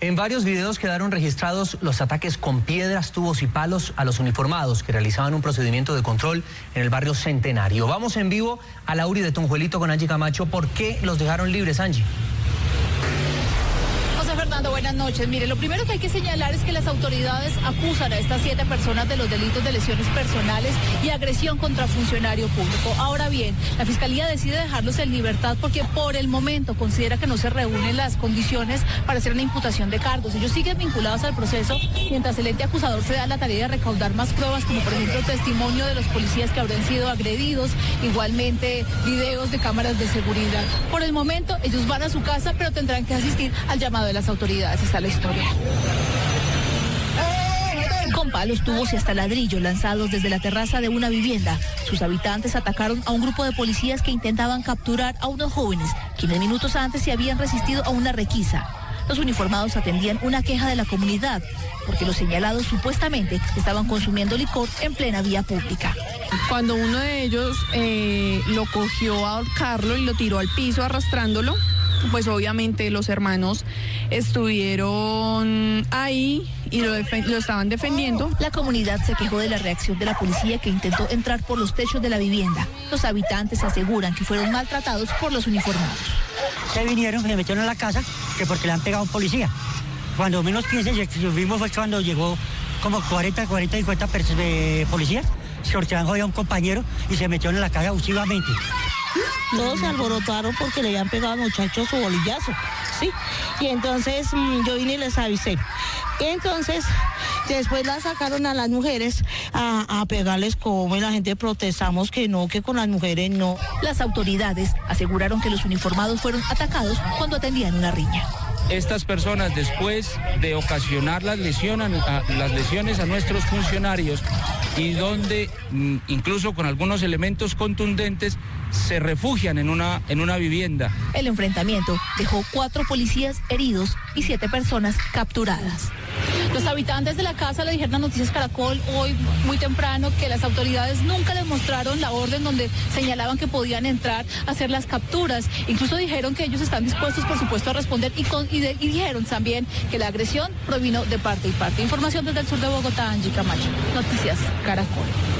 En varios videos quedaron registrados los ataques con piedras, tubos y palos a los uniformados que realizaban un procedimiento de control en el barrio Centenario. Vamos en vivo a Lauri de Tonjuelito con Angie Camacho. ¿Por qué los dejaron libres, Angie? Buenas noches. Mire, lo primero que hay que señalar es que las autoridades acusan a estas siete personas de los delitos de lesiones personales y agresión contra funcionario público. Ahora bien, la Fiscalía decide dejarlos en libertad porque por el momento considera que no se reúnen las condiciones para hacer una imputación de cargos. Ellos siguen vinculados al proceso mientras el ente acusador se da la tarea de recaudar más pruebas, como por ejemplo testimonio de los policías que habrían sido agredidos, igualmente videos de cámaras de seguridad. Por el momento, ellos van a su casa, pero tendrán que asistir al llamado de las autoridades. Está la historia. Con palos, tubos y hasta ladrillos lanzados desde la terraza de una vivienda, sus habitantes atacaron a un grupo de policías que intentaban capturar a unos jóvenes, quienes minutos antes se habían resistido a una requisa. Los uniformados atendían una queja de la comunidad, porque los señalados supuestamente estaban consumiendo licor en plena vía pública. Cuando uno de ellos eh, lo cogió a ahorcarlo y lo tiró al piso arrastrándolo, pues obviamente los hermanos estuvieron ahí y lo, lo, estaban defendiendo. La comunidad se quejó de la reacción de la policía que intentó entrar por los techos de la vivienda. Los habitantes aseguran que fueron maltratados por los uniformados. Se vinieron, se metieron a la casa, que porque le han pegado a un policía. Cuando menos piensen, vimos fue cuando llegó como 40, 40, 50 policías, sorteando a un compañero y se metieron en la casa abusivamente. Todos se alborotaron porque le habían pegado al muchacho su bolillazo, ¿sí? Y entonces mm, yo vine y les avisé. Y entonces después la sacaron a las mujeres a, a, pegarles como y la gente protestamos que no, que con las mujeres no. Las autoridades aseguraron que los uniformados fueron atacados cuando atendían una riña estas personas después de ocasionar las lesiones, a, las lesiones a nuestros funcionarios y donde mm, incluso con algunos elementos contundentes se refugian en una, en una vivienda. El enfrentamiento dejó cuatro policías heridos y siete personas capturadas. Los habitantes de la casa le dijeron a Noticias Caracol hoy muy temprano que las autoridades nunca les mostraron la orden donde señalaban que podían entrar a hacer las capturas. Incluso dijeron que ellos están dispuestos, por supuesto, a responder y, y dijeron también que la agresión provino de parte y parte. Información desde el sur de Bogotá, Angie Camacho. Noticias Caracol.